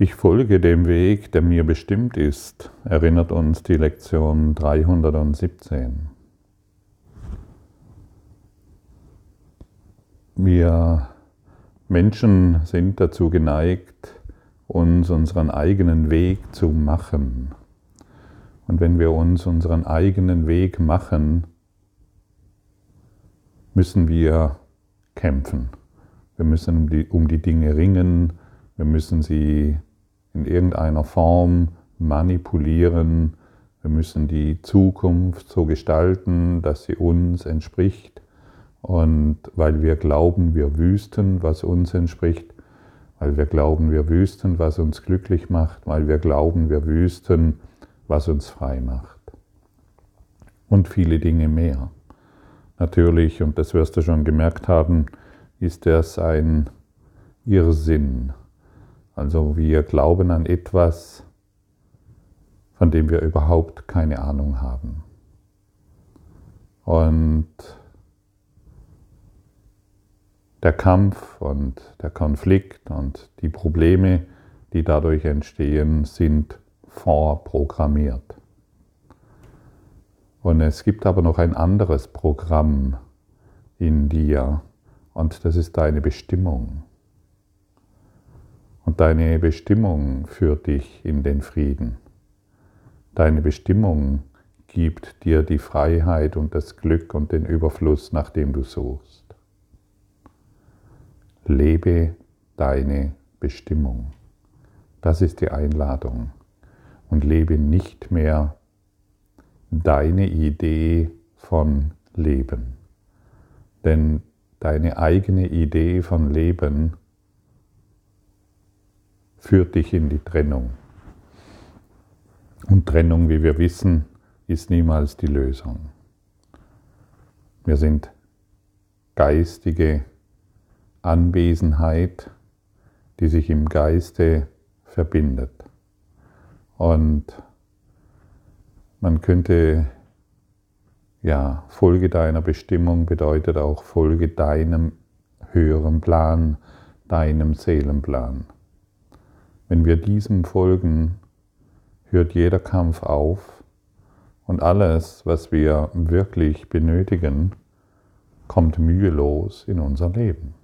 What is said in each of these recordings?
Ich folge dem Weg, der mir bestimmt ist, erinnert uns die Lektion 317. Wir Menschen sind dazu geneigt, uns unseren eigenen Weg zu machen. Und wenn wir uns unseren eigenen Weg machen, müssen wir kämpfen. Wir müssen um die, um die Dinge ringen, wir müssen sie in irgendeiner Form manipulieren, wir müssen die Zukunft so gestalten, dass sie uns entspricht. Und weil wir glauben, wir wüssten, was uns entspricht, weil wir glauben, wir wüssten, was uns glücklich macht, weil wir glauben, wir wüssten, was uns frei macht. Und viele Dinge mehr. Natürlich, und das wirst du schon gemerkt haben, ist das ein Irrsinn. Also wir glauben an etwas, von dem wir überhaupt keine Ahnung haben. Und der Kampf und der Konflikt und die Probleme, die dadurch entstehen, sind vorprogrammiert. Und es gibt aber noch ein anderes Programm in dir und das ist deine Bestimmung. Und deine Bestimmung führt dich in den Frieden. Deine Bestimmung gibt dir die Freiheit und das Glück und den Überfluss, nach dem du suchst. Lebe deine Bestimmung. Das ist die Einladung. Und lebe nicht mehr deine Idee von Leben. Denn deine eigene Idee von Leben führt dich in die Trennung. Und Trennung, wie wir wissen, ist niemals die Lösung. Wir sind geistige Anwesenheit, die sich im Geiste verbindet. Und man könnte, ja, Folge deiner Bestimmung bedeutet auch Folge deinem höheren Plan, deinem Seelenplan. Wenn wir diesem folgen, hört jeder Kampf auf und alles, was wir wirklich benötigen, kommt mühelos in unser Leben.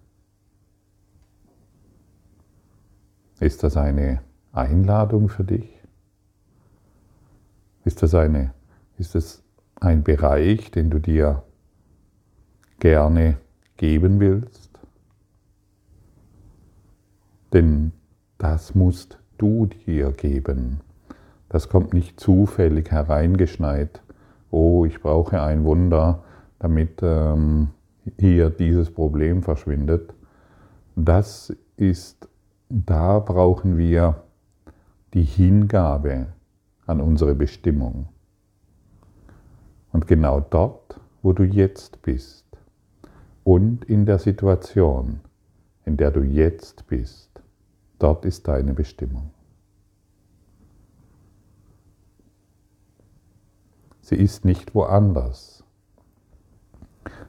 Ist das eine Einladung für dich? Ist das, eine, ist das ein Bereich, den du dir gerne geben willst? Denn das musst du dir geben. Das kommt nicht zufällig hereingeschneit. Oh, ich brauche ein Wunder, damit ähm, hier dieses Problem verschwindet. Das ist da brauchen wir die Hingabe an unsere Bestimmung. Und genau dort, wo du jetzt bist und in der Situation, in der du jetzt bist, dort ist deine Bestimmung. Sie ist nicht woanders.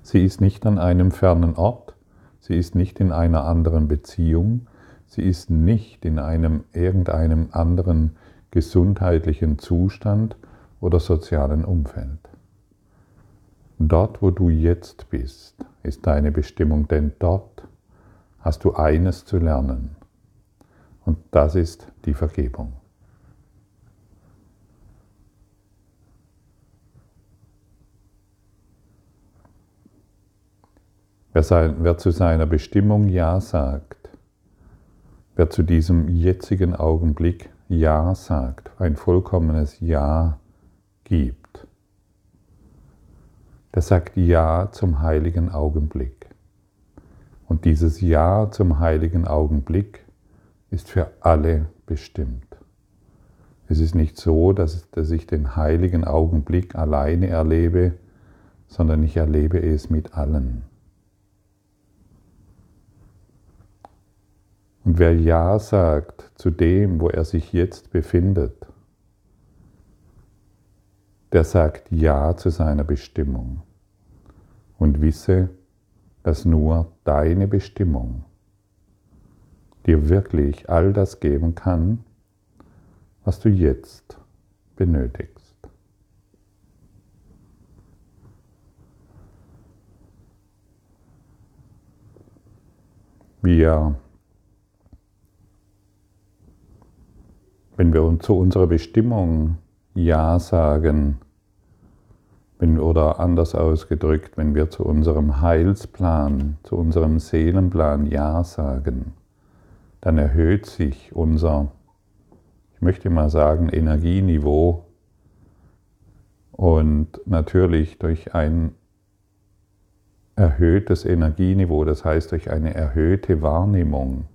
Sie ist nicht an einem fernen Ort. Sie ist nicht in einer anderen Beziehung. Sie ist nicht in einem irgendeinem anderen gesundheitlichen Zustand oder sozialen Umfeld. Dort, wo du jetzt bist, ist deine Bestimmung, denn dort hast du eines zu lernen. Und das ist die Vergebung. Wer, zu seiner Bestimmung Ja sagt, Wer zu diesem jetzigen Augenblick Ja sagt, ein vollkommenes Ja gibt, der sagt Ja zum heiligen Augenblick. Und dieses Ja zum heiligen Augenblick ist für alle bestimmt. Es ist nicht so, dass, dass ich den heiligen Augenblick alleine erlebe, sondern ich erlebe es mit allen. Und wer Ja sagt zu dem, wo er sich jetzt befindet, der sagt Ja zu seiner Bestimmung und wisse, dass nur deine Bestimmung dir wirklich all das geben kann, was du jetzt benötigst. Wir, wenn wir zu unserer Bestimmung Ja sagen, wenn, oder anders ausgedrückt, wenn wir zu unserem Heilsplan, zu unserem Seelenplan Ja sagen, dann erhöht sich unser, ich möchte mal sagen, Energieniveau und natürlich durch ein erhöhtes Energieniveau, das heißt durch eine erhöhte Wahrnehmung,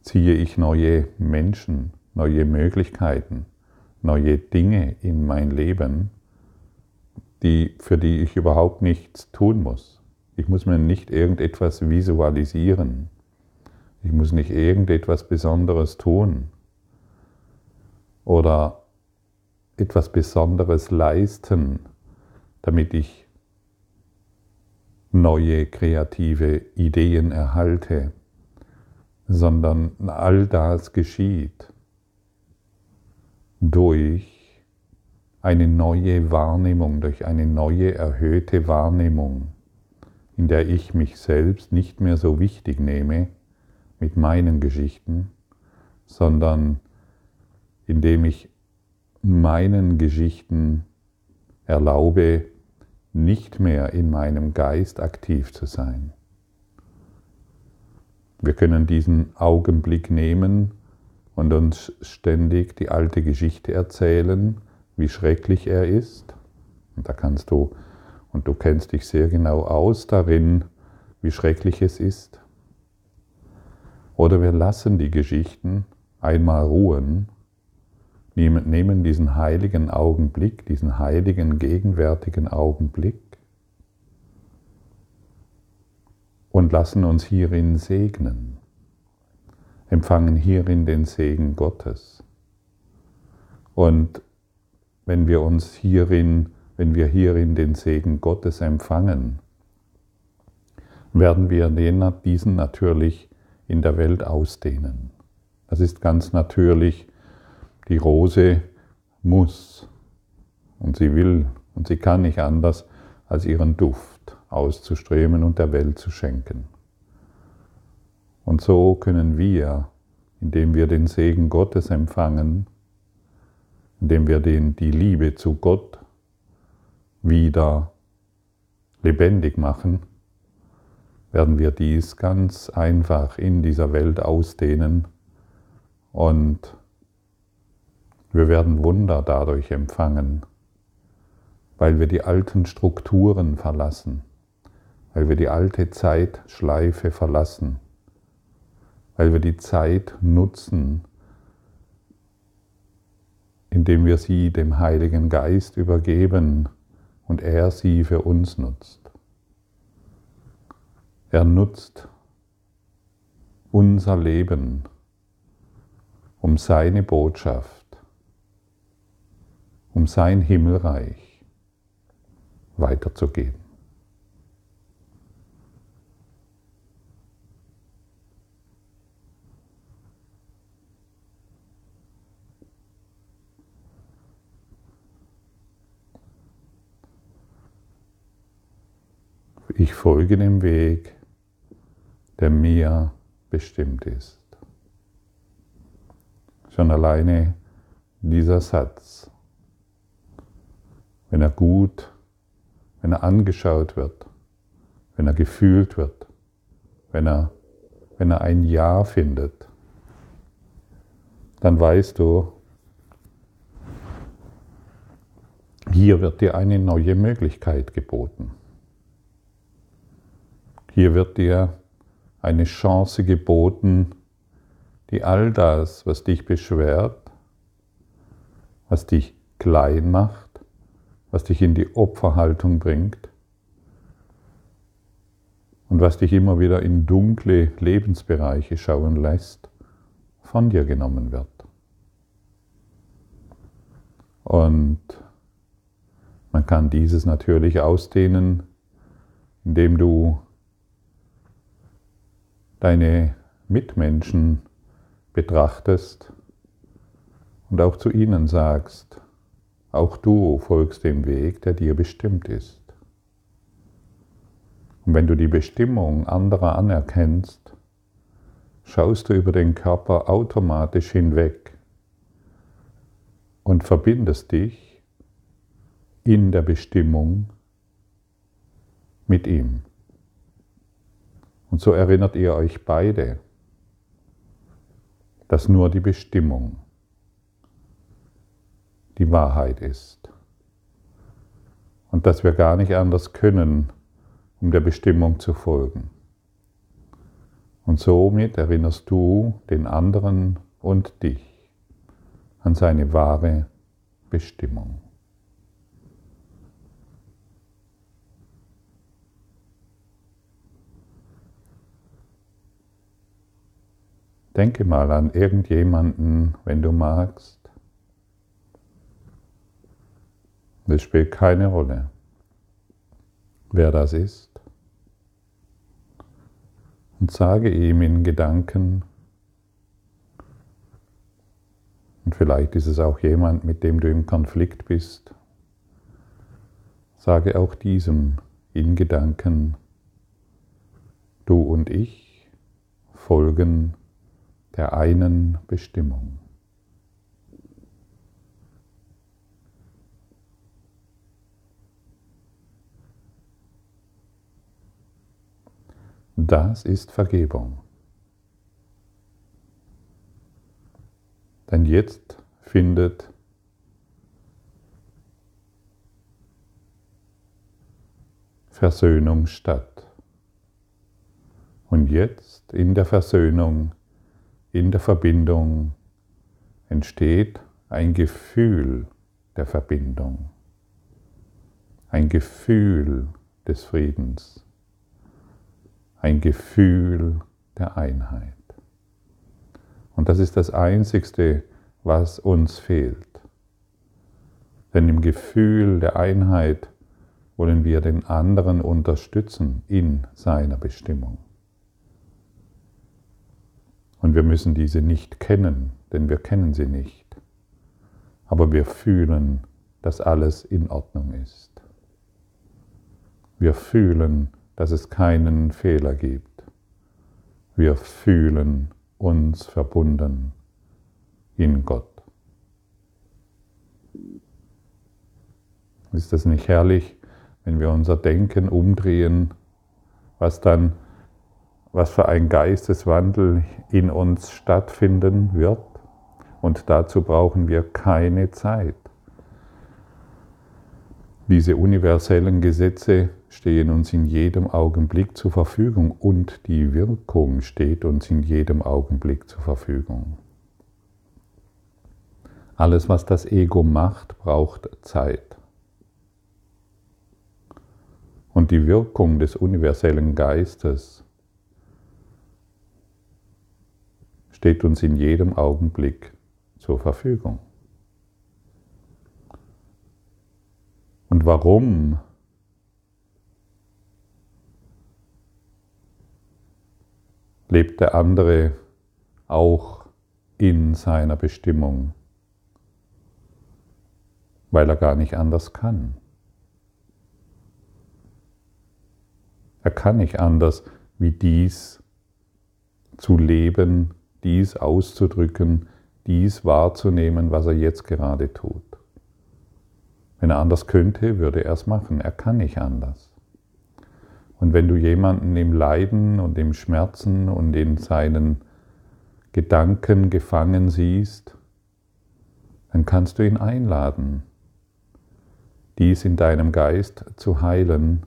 ziehe ich neue Menschen, neue Möglichkeiten, neue Dinge in mein Leben, die, für die ich überhaupt nichts tun muss. Ich muss mir nicht irgendetwas visualisieren. Ich muss nicht irgendetwas Besonderes tun oder etwas Besonderes leisten, damit ich neue kreative Ideen erhalte, sondern all das geschieht durch eine neue Wahrnehmung, durch eine neue erhöhte Wahrnehmung, in der ich mich selbst nicht mehr so wichtig nehme mit meinen Geschichten, sondern indem ich meinen Geschichten erlaube, nicht mehr in meinem Geist aktiv zu sein. Wir können diesen Augenblick nehmen und uns ständig die alte Geschichte erzählen, wie schrecklich er ist. Und da kannst du, und du kennst dich sehr genau aus darin, wie schrecklich es ist. Oder wir lassen die Geschichten einmal ruhen nehmen diesen heiligen Augenblick, diesen heiligen gegenwärtigen Augenblick und lassen uns hierin segnen, empfangen hierin den Segen Gottes. Und wenn wir uns hierin, wenn wir hierin den Segen Gottes empfangen, werden wir diesen natürlich in der Welt ausdehnen. Das ist ganz natürlich die Rose muss und sie will und sie kann nicht anders, als ihren Duft auszuströmen und der Welt zu schenken. Und so können wir, indem wir den Segen Gottes empfangen, indem wir den, die Liebe zu Gott wieder lebendig machen, werden wir dies ganz einfach in dieser Welt ausdehnen und wir werden Wunder dadurch empfangen, weil wir die alten Strukturen verlassen, weil wir die alte Zeitschleife verlassen, weil wir die Zeit nutzen, indem wir sie dem Heiligen Geist übergeben und er sie für uns nutzt. Er nutzt unser Leben, um seine Botschaft um sein Himmelreich weiterzugeben. Ich folge dem Weg, der mir bestimmt ist. Schon alleine dieser Satz wenn er gut, wenn er angeschaut wird, wenn er gefühlt wird, wenn er, wenn er ein Ja findet, dann weißt du, hier wird dir eine neue Möglichkeit geboten. Hier wird dir eine Chance geboten, die all das, was dich beschwert, was dich klein macht, was dich in die Opferhaltung bringt und was dich immer wieder in dunkle Lebensbereiche schauen lässt, von dir genommen wird. Und man kann dieses natürlich ausdehnen, indem du deine Mitmenschen betrachtest und auch zu ihnen sagst, auch du folgst dem Weg, der dir bestimmt ist. Und wenn du die Bestimmung anderer anerkennst, schaust du über den Körper automatisch hinweg und verbindest dich in der Bestimmung mit ihm. Und so erinnert ihr euch beide, dass nur die Bestimmung die Wahrheit ist. Und dass wir gar nicht anders können, um der Bestimmung zu folgen. Und somit erinnerst du den anderen und dich an seine wahre Bestimmung. Denke mal an irgendjemanden, wenn du magst. Es spielt keine Rolle, wer das ist. Und sage ihm in Gedanken, und vielleicht ist es auch jemand, mit dem du im Konflikt bist, sage auch diesem in Gedanken, du und ich folgen der einen Bestimmung. Das ist Vergebung. Denn jetzt findet Versöhnung statt. Und jetzt in der Versöhnung in der Verbindung entsteht ein Gefühl der Verbindung, ein Gefühl des Friedens, ein Gefühl der Einheit. Und das ist das Einzigste, was uns fehlt. Denn im Gefühl der Einheit wollen wir den anderen unterstützen in seiner Bestimmung. Und wir müssen diese nicht kennen, denn wir kennen sie nicht. Aber wir fühlen, dass alles in Ordnung ist. Wir fühlen, dass es keinen Fehler gibt. Wir fühlen uns verbunden in Gott. Ist das nicht herrlich, wenn wir unser Denken umdrehen, was dann was für ein Geisteswandel in uns stattfinden wird. Und dazu brauchen wir keine Zeit. Diese universellen Gesetze stehen uns in jedem Augenblick zur Verfügung und die Wirkung steht uns in jedem Augenblick zur Verfügung. Alles, was das Ego macht, braucht Zeit. Und die Wirkung des universellen Geistes steht uns in jedem Augenblick zur Verfügung. Und warum lebt der andere auch in seiner Bestimmung? Weil er gar nicht anders kann. Er kann nicht anders, wie dies zu leben dies auszudrücken, dies wahrzunehmen, was er jetzt gerade tut. Wenn er anders könnte, würde er es machen. Er kann nicht anders. Und wenn du jemanden im Leiden und im Schmerzen und in seinen Gedanken gefangen siehst, dann kannst du ihn einladen, dies in deinem Geist zu heilen.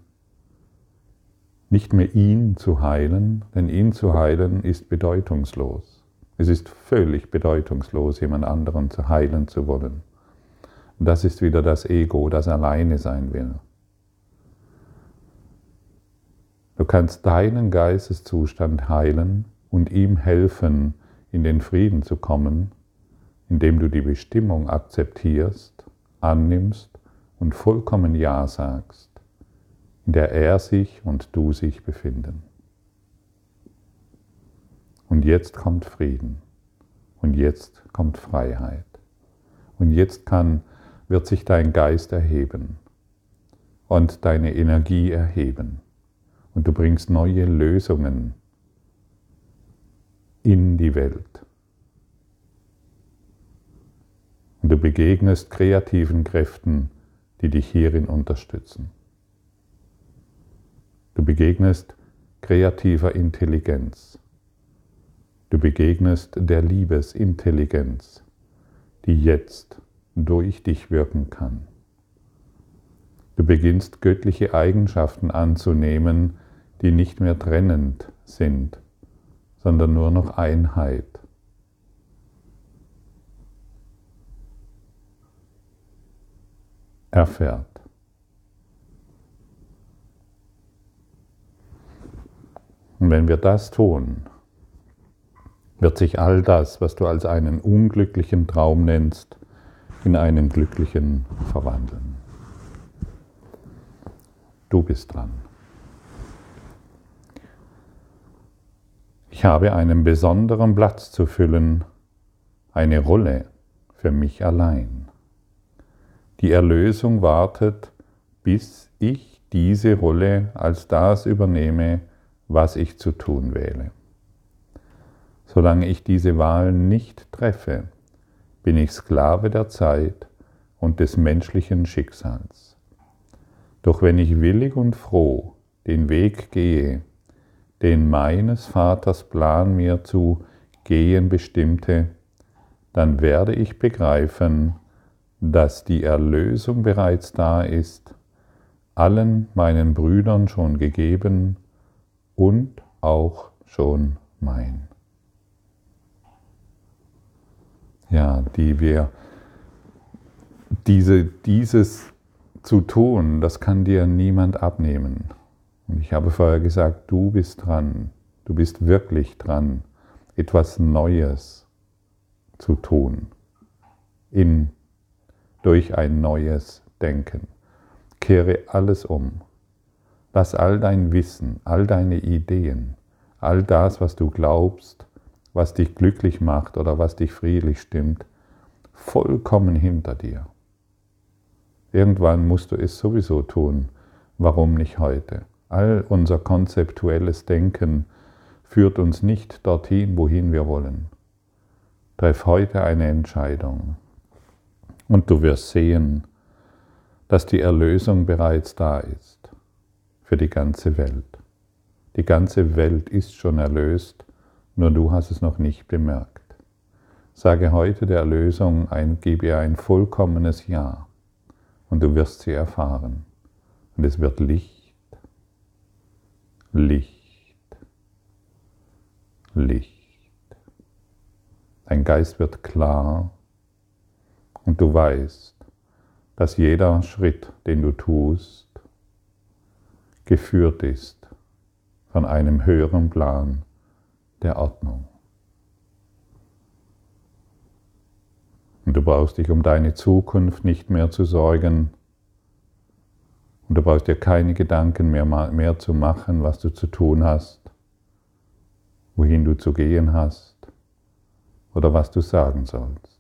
Nicht mehr ihn zu heilen, denn ihn zu heilen ist bedeutungslos. Es ist völlig bedeutungslos, jemand anderen zu heilen zu wollen. Das ist wieder das Ego, das alleine sein will. Du kannst deinen Geisteszustand heilen und ihm helfen, in den Frieden zu kommen, indem du die Bestimmung akzeptierst, annimmst und vollkommen Ja sagst, in der er sich und du sich befinden. Und jetzt kommt Frieden. Und jetzt kommt Freiheit. Und jetzt kann, wird sich dein Geist erheben und deine Energie erheben. Und du bringst neue Lösungen in die Welt. Und du begegnest kreativen Kräften, die dich hierin unterstützen. Du begegnest kreativer Intelligenz. Du begegnest der Liebesintelligenz, die jetzt durch dich wirken kann. Du beginnst göttliche Eigenschaften anzunehmen, die nicht mehr trennend sind, sondern nur noch Einheit. erfährt. Und wenn wir das tun, wird sich all das, was du als einen unglücklichen Traum nennst, in einen glücklichen verwandeln. Du bist dran. Ich habe einen besonderen Platz zu füllen, eine Rolle für mich allein. Die Erlösung wartet, bis ich diese Rolle als das übernehme, was ich zu tun wähle. Solange ich diese Wahl nicht treffe, bin ich Sklave der Zeit und des menschlichen Schicksals. Doch wenn ich willig und froh den Weg gehe, den meines Vaters Plan mir zu gehen bestimmte, dann werde ich begreifen, dass die Erlösung bereits da ist, allen meinen Brüdern schon gegeben und auch schon mein. Ja, die wir, diese, dieses zu tun, das kann dir niemand abnehmen. Und ich habe vorher gesagt, du bist dran, du bist wirklich dran, etwas Neues zu tun in durch ein neues Denken. Kehre alles um. Lass all dein Wissen, all deine Ideen, all das, was du glaubst, was dich glücklich macht oder was dich friedlich stimmt, vollkommen hinter dir. Irgendwann musst du es sowieso tun. Warum nicht heute? All unser konzeptuelles Denken führt uns nicht dorthin, wohin wir wollen. Treff heute eine Entscheidung. Und du wirst sehen, dass die Erlösung bereits da ist für die ganze Welt. Die ganze Welt ist schon erlöst, nur du hast es noch nicht bemerkt. Sage heute der Erlösung ein, gebe ihr ein vollkommenes Ja und du wirst sie erfahren. Und es wird Licht, Licht, Licht. Dein Geist wird klar und du weißt, dass jeder Schritt, den du tust, geführt ist von einem höheren Plan der Ordnung. Und du brauchst dich um deine Zukunft nicht mehr zu sorgen. Und du brauchst dir keine Gedanken mehr, mehr zu machen, was du zu tun hast, wohin du zu gehen hast oder was du sagen sollst.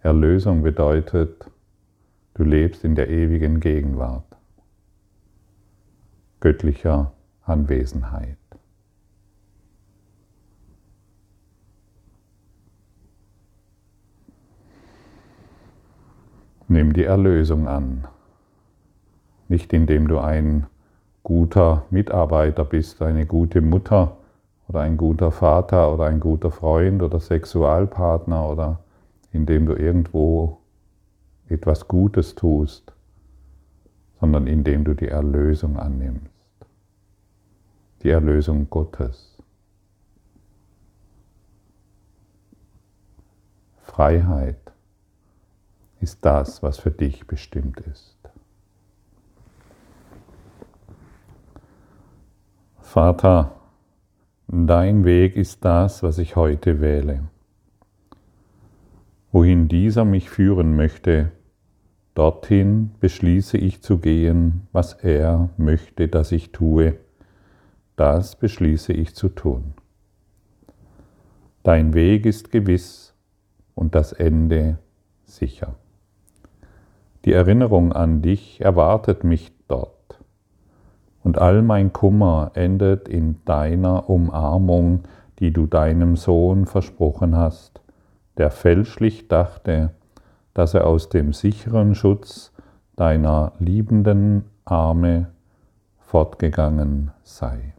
Erlösung bedeutet, du lebst in der ewigen Gegenwart, göttlicher Anwesenheit. Nimm die Erlösung an, nicht indem du ein guter Mitarbeiter bist, eine gute Mutter oder ein guter Vater oder ein guter Freund oder Sexualpartner oder indem du irgendwo etwas Gutes tust, sondern indem du die Erlösung annimmst. Die Erlösung Gottes. Freiheit ist das, was für dich bestimmt ist. Vater, dein Weg ist das, was ich heute wähle. Wohin dieser mich führen möchte, dorthin beschließe ich zu gehen, was er möchte, dass ich tue, das beschließe ich zu tun. Dein Weg ist gewiss und das Ende sicher. Die Erinnerung an dich erwartet mich dort. Und all mein Kummer endet in deiner Umarmung, die du deinem Sohn versprochen hast, der fälschlich dachte, dass er aus dem sicheren Schutz deiner liebenden Arme fortgegangen sei.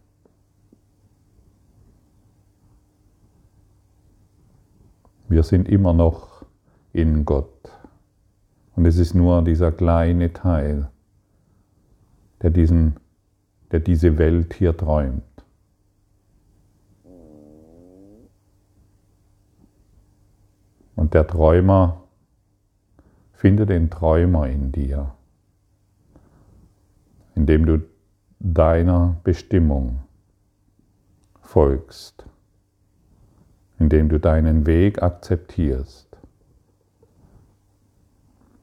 Wir sind immer noch in Gott. Und es ist nur dieser kleine Teil, der, diesen, der diese Welt hier träumt. Und der Träumer Finde den Träumer in dir, indem du deiner Bestimmung folgst, indem du deinen Weg akzeptierst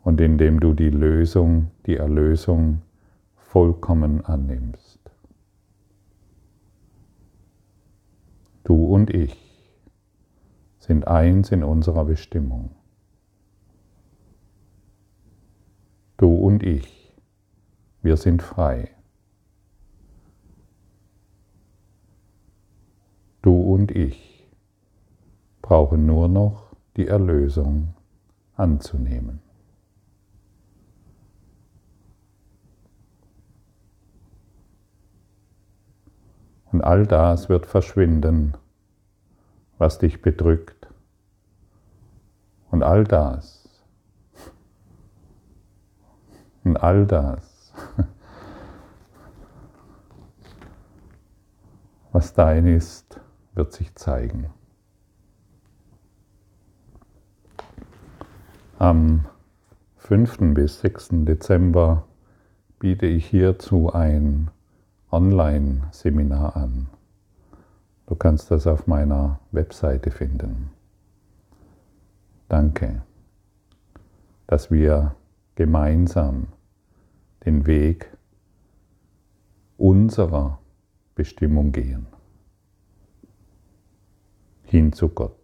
und indem du die Lösung, die Erlösung vollkommen annimmst. Du und ich sind eins in unserer Bestimmung. Du und ich, wir sind frei. Du und ich brauchen nur noch die Erlösung anzunehmen. Und all das wird verschwinden, was dich bedrückt. Und all das und all das, was dein ist, wird sich zeigen. Am 5. bis 6. Dezember biete ich hierzu ein Online-Seminar an. Du kannst das auf meiner Webseite finden. Danke, dass wir gemeinsam den Weg unserer Bestimmung gehen. Hin zu Gott.